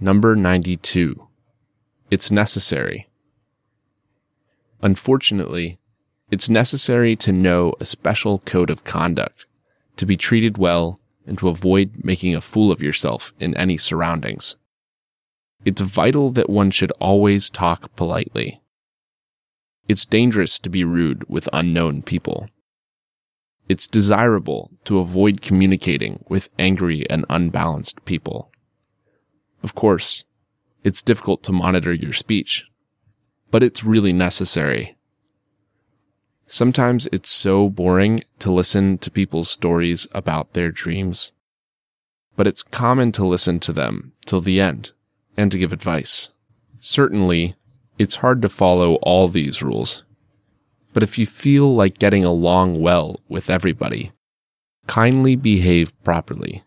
Number 92. It's necessary. Unfortunately, it's necessary to know a special code of conduct, to be treated well, and to avoid making a fool of yourself in any surroundings. It's vital that one should always talk politely. It's dangerous to be rude with unknown people. It's desirable to avoid communicating with angry and unbalanced people. Of course, it's difficult to monitor your speech, but it's really necessary. Sometimes it's so boring to listen to people's stories about their dreams, but it's common to listen to them till the end and to give advice. Certainly, it's hard to follow all these rules, but if you feel like getting along well with everybody, kindly behave properly